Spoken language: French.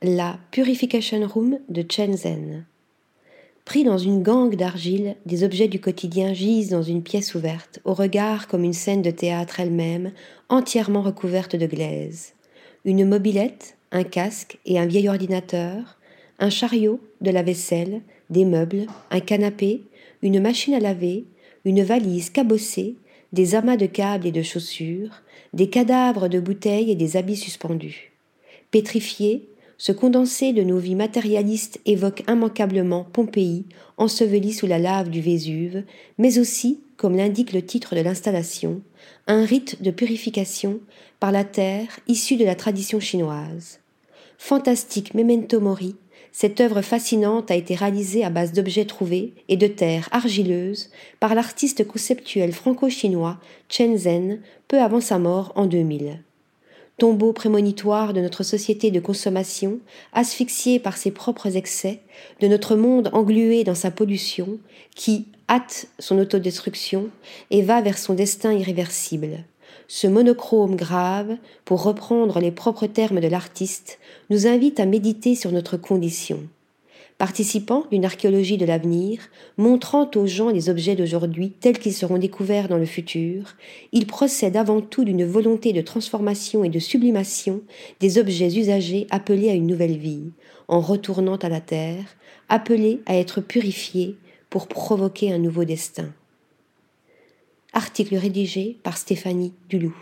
La Purification Room de Shenzhen. Pris dans une gangue d'argile, des objets du quotidien gisent dans une pièce ouverte, au regard comme une scène de théâtre elle-même, entièrement recouverte de glaise. Une mobilette, un casque et un vieil ordinateur, un chariot, de la vaisselle, des meubles, un canapé, une machine à laver, une valise cabossée, des amas de câbles et de chaussures, des cadavres de bouteilles et des habits suspendus. Pétrifiés, ce condensé de nos vies matérialistes évoque immanquablement Pompéi, ensevelie sous la lave du Vésuve, mais aussi, comme l'indique le titre de l'installation, un rite de purification par la terre issue de la tradition chinoise. Fantastique memento mori, cette œuvre fascinante a été réalisée à base d'objets trouvés et de terre argileuse par l'artiste conceptuel franco-chinois Chen Zhen peu avant sa mort en 2000. Tombeau prémonitoire de notre société de consommation, asphyxiée par ses propres excès, de notre monde englué dans sa pollution, qui hâte son autodestruction et va vers son destin irréversible. Ce monochrome grave, pour reprendre les propres termes de l'artiste, nous invite à méditer sur notre condition. Participant d'une archéologie de l'avenir, montrant aux gens les objets d'aujourd'hui tels qu'ils seront découverts dans le futur, il procède avant tout d'une volonté de transformation et de sublimation des objets usagés appelés à une nouvelle vie, en retournant à la terre, appelés à être purifiés pour provoquer un nouveau destin. Article rédigé par Stéphanie Dulou.